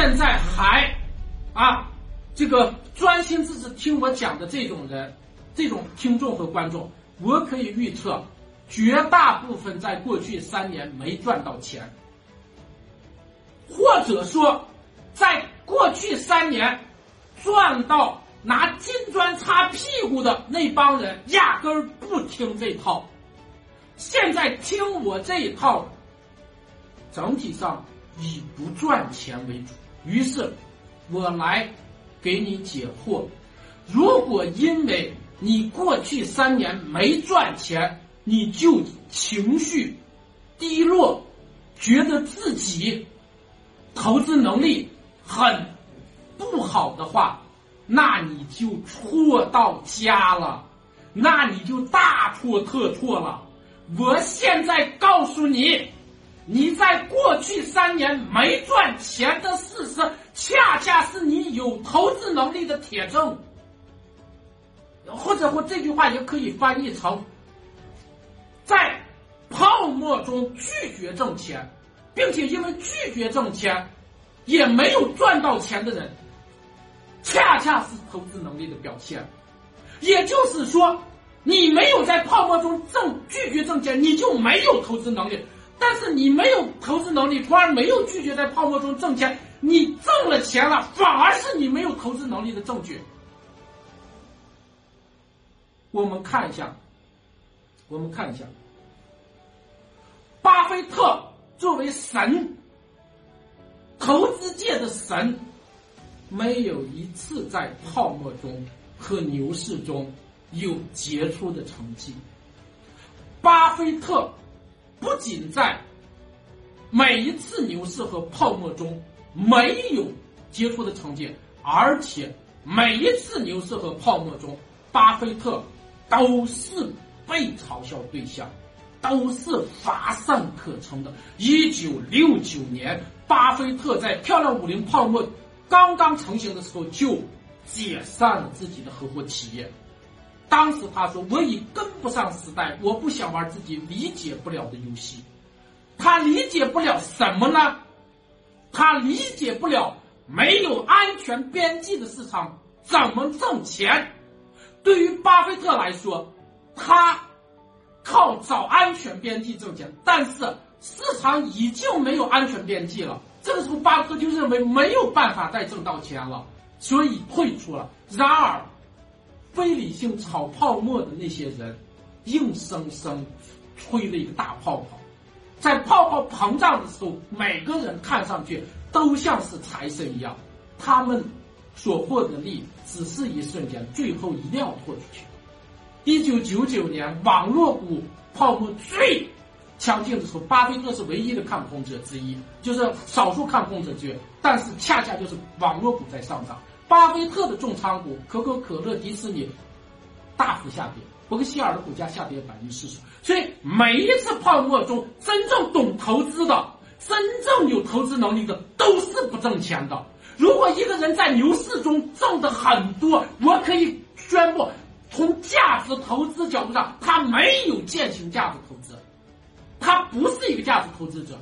现在还啊这个专心致志听我讲的这种人，这种听众和观众，我可以预测，绝大部分在过去三年没赚到钱，或者说，在过去三年赚到拿金砖擦屁股的那帮人，压根儿不听这套。现在听我这一套，整体上以不赚钱为主。于是，我来给你解惑：如果因为你过去三年没赚钱，你就情绪低落，觉得自己投资能力很不好的话，那你就错到家了，那你就大错特错了。我现在告诉你，你在过去三年没赚钱的事实，恰恰是你有投资能力的铁证。或者，或这句话也可以翻译成，在泡沫中拒绝挣钱，并且因为拒绝挣钱，也没有赚到钱的人，恰恰是投资能力的表现。也就是说。你没有在泡沫中挣拒绝挣钱，你就没有投资能力。但是你没有投资能力，从而没有拒绝在泡沫中挣钱，你挣了钱了，反而是你没有投资能力的证据。我们看一下，我们看一下，巴菲特作为神，投资界的神，没有一次在泡沫中和牛市中。有杰出的成绩。巴菲特不仅在每一次牛市和泡沫中没有杰出的成绩，而且每一次牛市和泡沫中，巴菲特都是被嘲笑对象，都是乏善可陈的。一九六九年，巴菲特在漂亮五零泡沫刚刚成型的时候就解散了自己的合伙企业。当时他说：“我已跟不上时代，我不想玩自己理解不了的游戏。”他理解不了什么呢？他理解不了没有安全边际的市场怎么挣钱。对于巴菲特来说，他靠找安全边际挣钱，但是市场已经没有安全边际了。这个时候，巴菲特就认为没有办法再挣到钱了，所以退出了。然而，非理性炒泡沫的那些人，硬生生吹了一个大泡泡，在泡泡膨胀的时候，每个人看上去都像是财神一样，他们所获得的利只是一瞬间，最后一定要拖出去。一九九九年网络股泡沫最强劲的时候，巴菲特是唯一的看空者之一，就是少数看空者之一，但是恰恰就是网络股在上涨。巴菲特的重仓股可口可乐、迪士尼大幅下跌，伯克希尔的股价下跌百分之四十。所以每一次泡沫中，真正懂投资的、真正有投资能力的，都是不挣钱的。如果一个人在牛市中挣的很多，我可以宣布，从价值投资角度上，他没有践行价值投资，他不是一个价值投资者。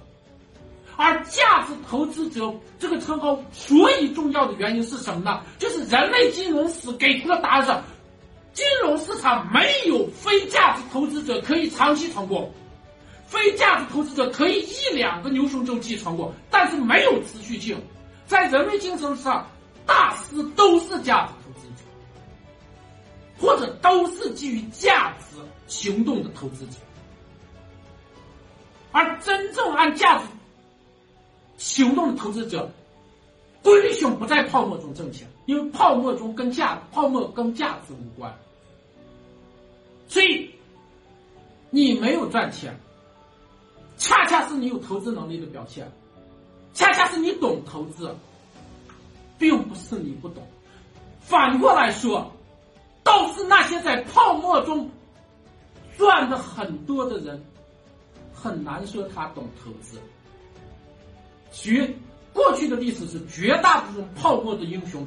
而价值投资者这个称号，所以重要的原因是什么呢？就是人类金融史给出的答案是：金融市场没有非价值投资者可以长期成功，非价值投资者可以一两个牛熊周期成功，但是没有持续性。在人类精神上，大师都是价值投资者，或者都是基于价值行动的投资者，而真正按价值。行动的投资者，规律性不在泡沫中挣钱，因为泡沫中跟价泡沫跟价值无关，所以你没有赚钱，恰恰是你有投资能力的表现，恰恰是你懂投资，并不是你不懂。反过来说，倒是那些在泡沫中赚的很多的人，很难说他懂投资。绝过去的历史是绝大部分泡沫的英雄，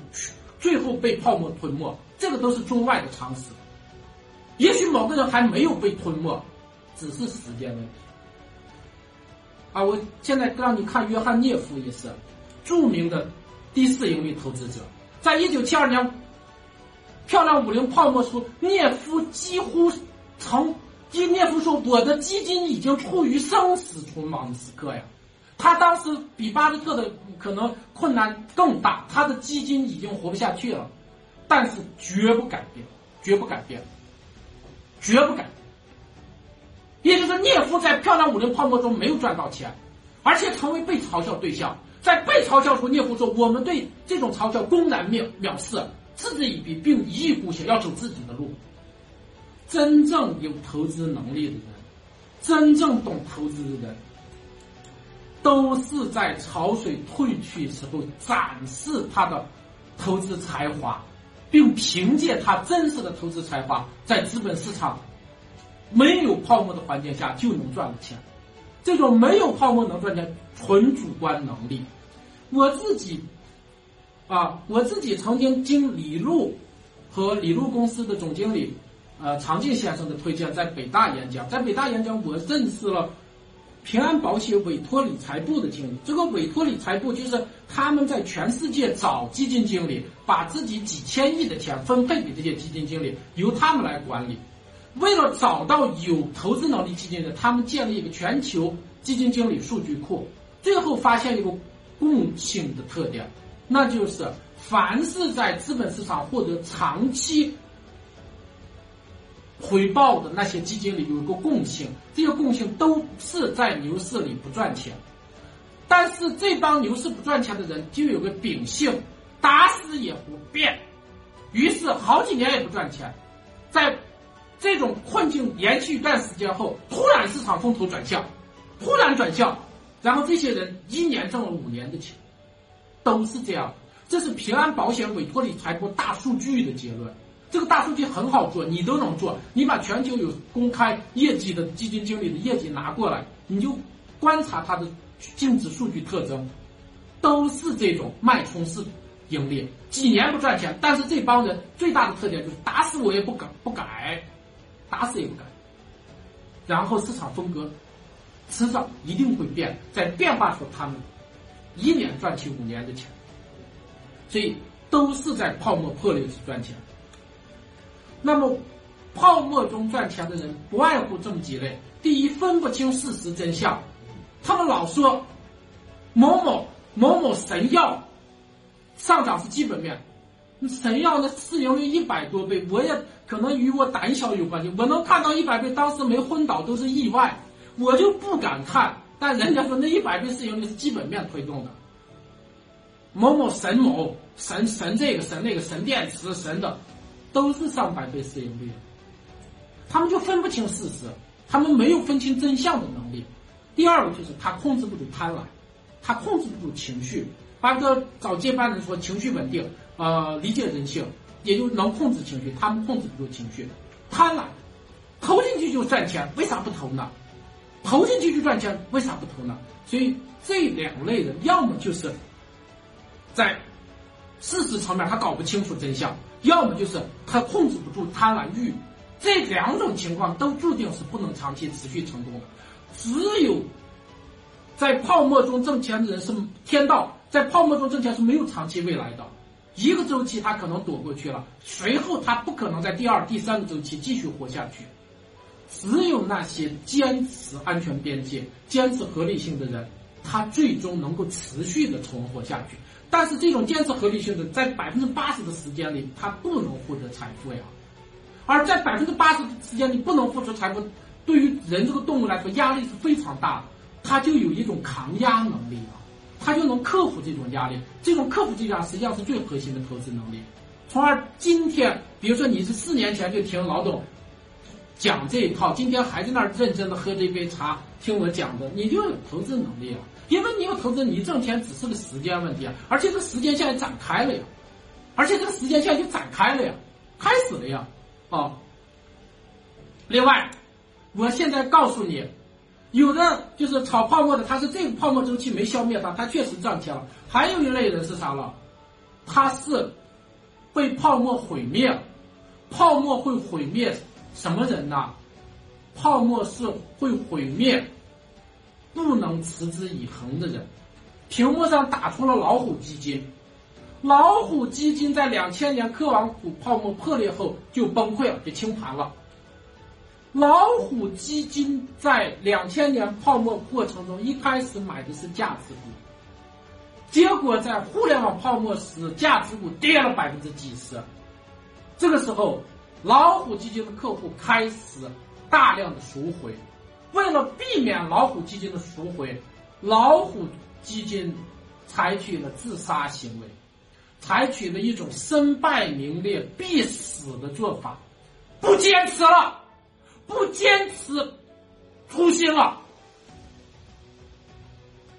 最后被泡沫吞没，这个都是中外的常识。也许某个人还没有被吞没，只是时间问题。啊，我现在让你看约翰涅夫也是著名的第四盈利投资者。在一九七二年，漂亮五零泡沫时，涅夫几乎曾，涅夫说：“我的基金已经处于生死存亡的时刻呀。”他当时比巴菲特的可能困难更大，他的基金已经活不下去了，但是绝不改变，绝不改变，绝不改变。也就是聂夫在漂亮五零泡沫中没有赚到钱，而且成为被嘲笑对象。在被嘲笑时，聂夫说：“我们对这种嘲笑公然藐藐视，嗤之以鼻，并一意孤行，要走自己的路。”真正有投资能力的人，真正懂投资的人。都是在潮水退去时候展示他的投资才华，并凭借他真实的投资才华，在资本市场没有泡沫的环境下就能赚了钱。这种没有泡沫能赚钱，纯主观能力。我自己啊，我自己曾经经李路和李路公司的总经理呃常进先生的推荐，在北大演讲，在北大演讲，我认识了。平安保险委托理财部的经理，这个委托理财部就是他们在全世界找基金经理，把自己几千亿的钱分配给这些基金经理，由他们来管理。为了找到有投资能力基金的，他们建立一个全球基金经理数据库，最后发现一个共性的特点，那就是凡是在资本市场获得长期。回报的那些基金里有一个共性，这个共性都是在牛市里不赚钱，但是这帮牛市不赚钱的人就有个秉性，打死也不变，于是好几年也不赚钱，在这种困境延续一段时间后，突然市场风头转向，突然转向，然后这些人一年挣了五年的钱，都是这样，这是平安保险委托理财部大数据的结论。这个大数据很好做，你都能做。你把全球有公开业绩的基金经理的业绩拿过来，你就观察他的净值数据特征，都是这种脉冲式盈利，几年不赚钱。但是这帮人最大的特点就是打死我也不改，不改，打死也不改。然后市场风格迟早一定会变，在变化时他们一年赚起五年的钱，所以都是在泡沫破裂时赚钱。那么，泡沫中赚钱的人不外乎这么几类：第一，分不清事实真相，他们老说某某某某神药上涨是基本面，神药的市盈率一百多倍，我也可能与我胆小有关系。我能看到一百倍，当时没昏倒都是意外，我就不敢看。但人家说那一百倍市盈率是基本面推动的，某某神某神神这个神那个神电池神的。都是上百倍市盈率，他们就分不清事实，他们没有分清真相的能力。第二个就是他控制不住贪婪，他控制不住情绪。巴菲特找接班人说情绪稳定，呃，理解人性，也就能控制情绪。他们控制不住情绪，贪婪，投进去就赚钱，为啥不投呢？投进去就赚钱，为啥不投呢？所以这两类人，要么就是在事实层面他搞不清楚真相。要么就是他控制不住贪婪欲，这两种情况都注定是不能长期持续成功的。只有在泡沫中挣钱的人是天道，在泡沫中挣钱是没有长期未来的。一个周期他可能躲过去了，随后他不可能在第二、第三个周期继续活下去。只有那些坚持安全边界、坚持合理性的人，他最终能够持续的存活下去。但是这种坚持合理性的，在百分之八十的时间里，他不能获得财富呀。而在百分之八十的时间里不能付出财富，对于人这个动物来说，压力是非常大的。他就有一种抗压能力啊，他就能克服这种压力。这种克服这样实际上是最核心的投资能力。从而今天，比如说你是四年前就听老董讲这一套，今天还在那儿认真的喝这杯茶听我讲的，你就有投资能力了。因为你要投资，你挣钱只是个时间问题啊，而且这个时间现在展开了呀，而且这个时间现在就展开了呀，开始了呀，啊。另外，我现在告诉你，有的就是炒泡沫的，他是这个泡沫周期没消灭他，他确实赚钱了。还有一类人是啥了？他是被泡沫毁灭，泡沫会毁灭什么人呢？泡沫是会毁灭。不能持之以恒的人，屏幕上打出了老虎基金，老虎基金在两千年科网股泡沫破裂后就崩溃了，就清盘了。老虎基金在两千年泡沫过程中，一开始买的是价值股，结果在互联网泡沫时，价值股跌了百分之几十。这个时候，老虎基金的客户开始大量的赎回。为了避免老虎基金的赎回，老虎基金采取了自杀行为。采取了一种身败名裂、必死的做法，不坚持了，不坚持初心了，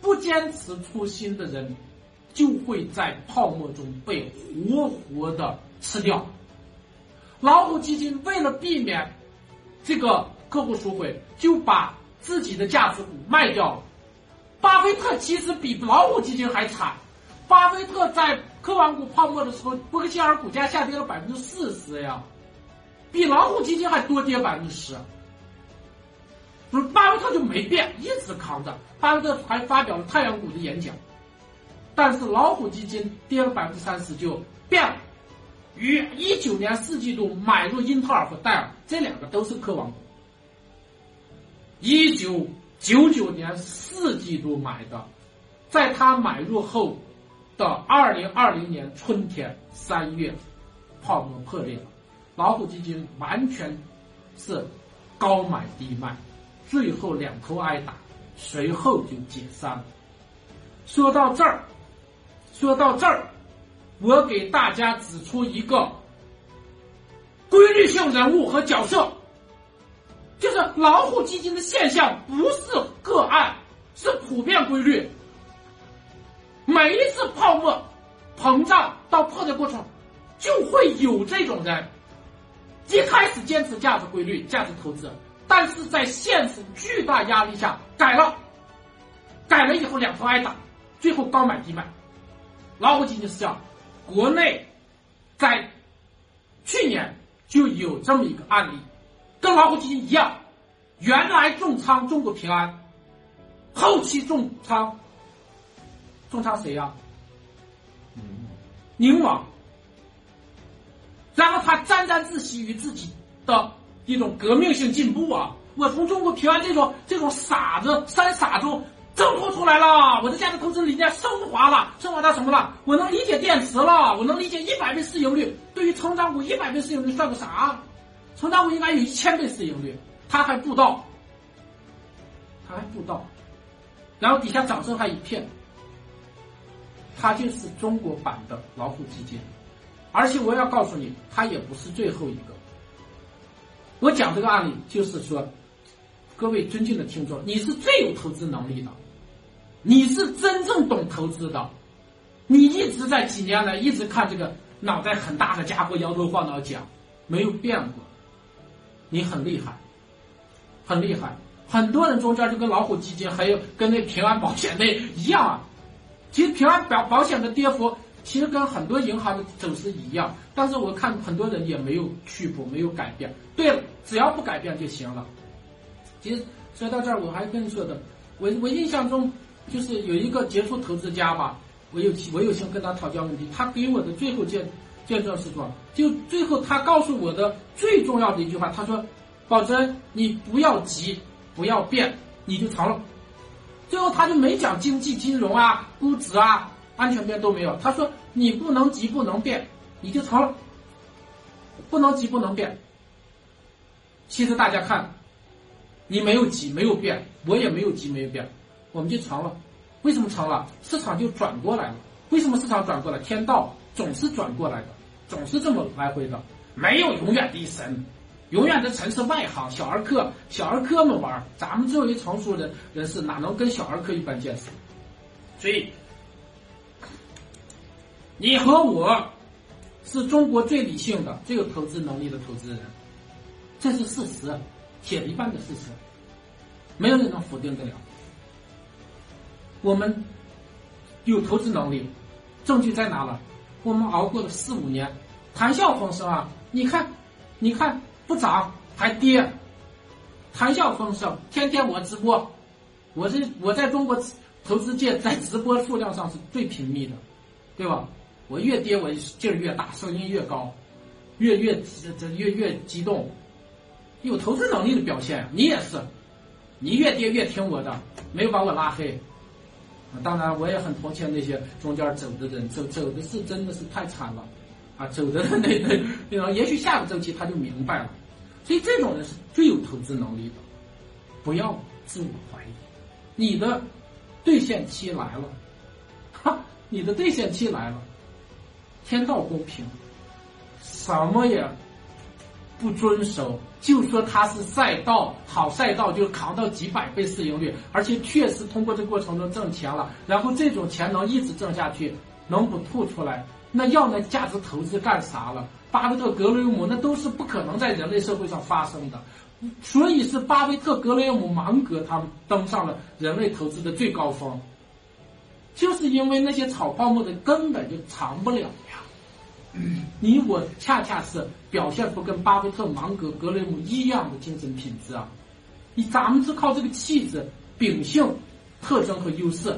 不坚持初心的人，就会在泡沫中被活活的吃掉。老虎基金为了避免这个客户赎回，就把自己的价值股卖掉了。巴菲特其实比老虎基金还惨。巴菲特在科网股泡沫的时候，伯克希尔股价下跌了百分之四十呀，比老虎基金还多跌百分之十。不是巴菲特就没变，一直扛着。巴菲特还发表了太阳股的演讲，但是老虎基金跌了百分之三十就变了。于一九年四季度买入英特尔和戴尔，这两个都是科网股。一九九九年四季度买的，在他买入后。到二零二零年春天三月，泡沫破裂了，老虎基金完全是高买低卖，最后两头挨打，随后就解散了。说到这儿，说到这儿，我给大家指出一个规律性人物和角色，就是老虎基金的现象不是个案，是普遍规律。每一次泡沫膨胀到破的过程，就会有这种人，一开始坚持价值规律、价值投资，但是在现实巨大压力下改了，改了以后两头挨打，最后高买低卖。老虎基金是这样，国内在去年就有这么一个案例，跟老虎基金一样，原来重仓中国平安，后期重仓。重仓谁呀？宁王。然后他沾沾自喜于自己的一种革命性进步啊！我从中国平安这种这种傻子三傻中挣脱出来了，我的价值投资理念升华了，升华到什么了？我能理解电池了，我能理解一百倍市盈率。对于成长股一百倍市盈率算个啥？成长股应该有一千倍市盈率，他还不到，他还不到，然后底下掌声还一片。它就是中国版的老虎基金，而且我要告诉你，它也不是最后一个。我讲这个案例，就是说，各位尊敬的听众，你是最有投资能力的，你是真正懂投资的，你一直在几年来一直看这个脑袋很大的家伙摇头晃脑讲，没有变过，你很厉害，很厉害。很多人中间就跟老虎基金还有跟那平安保险那一样啊。其实平安保保险的跌幅其实跟很多银行的走势一样，但是我看很多人也没有屈服，没有改变。对了，只要不改变就行了。其实说到这儿，我还跟你说的，我我印象中就是有一个杰出投资家吧，我有我有幸跟他讨教问题，他给我的最后见见证是说，就最后他告诉我的最重要的一句话，他说：“宝珍，你不要急，不要变，你就成了。”最后他就没讲经济金融啊、估值啊、安全边都没有。他说你不能急不能变，你就成了。不能急不能变。其实大家看，你没有急没有变，我也没有急没有变，我们就成了。为什么成了？市场就转过来了。为什么市场转过来？天道总是转过来的，总是这么来回的，没有永远的神。永远的城市外行，小儿科，小儿科们玩咱们作为成熟的人士，哪能跟小儿科一般见识？所以，你和我是中国最理性的、最有投资能力的投资人，这是事实，铁一般的事实，没有人能否定得了。我们有投资能力，证据在哪了？我们熬过了四五年，谈笑风生啊！你看，你看。不涨还跌，谈笑风生，天天我直播，我这我在中国投资界在直播数量上是最频密的，对吧？我越跌我劲儿越大，声音越高，越越这这越越激动，有投资能力的表现。你也是，你越跌越听我的，没有把我拉黑。当然，我也很同情那些中间走的人，走走的是真的是太惨了，啊，走的那那那，也许下个周期他就明白了。所以这种人是最有投资能力的，不要自我怀疑。你的兑现期来了，哈，你的兑现期来了，天道公平，什么也不遵守，就说它是赛道，好赛道就扛到几百倍市盈率，而且确实通过这过程中挣钱了，然后这种钱能一直挣下去，能不吐出来？那要那价值投资干啥了？巴菲特、格雷厄姆那都是不可能在人类社会上发生的，所以是巴菲特、格雷厄姆、芒格他们登上了人类投资的最高峰，就是因为那些炒泡沫的根本就藏不了呀。你我恰恰是表现出跟巴菲特、芒格、格雷姆一样的精神品质啊！你咱们是靠这个气质、秉性、特征和优势，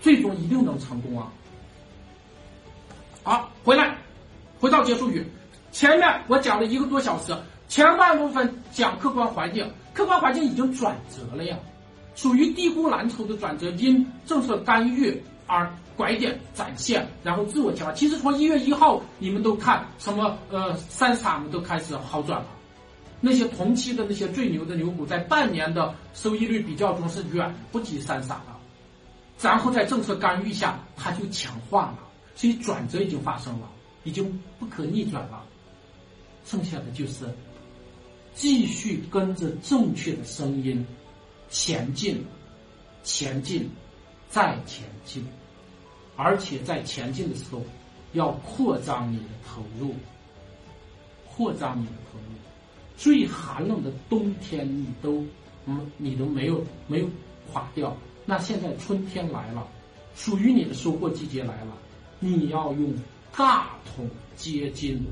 最终一定能成功啊！好，回来，回到结束语，前面我讲了一个多小时，前半部分讲客观环境，客观环境已经转折了呀，属于低估蓝筹的转折，因政策干预而。拐点展现，然后自我强化。其实从一月一号，你们都看什么？呃，三傻们都开始好转了。那些同期的那些最牛的牛股，在半年的收益率比较中是远不及三傻的。然后在政策干预下，它就强化了，所以转折已经发生了，已经不可逆转了。剩下的就是继续跟着正确的声音前进，前进，再前进。而且在前进的时候，要扩张你的投入，扩张你的投入。最寒冷的冬天，你都，嗯，你都没有没有垮掉。那现在春天来了，属于你的收获季节来了，你要用大桶接金。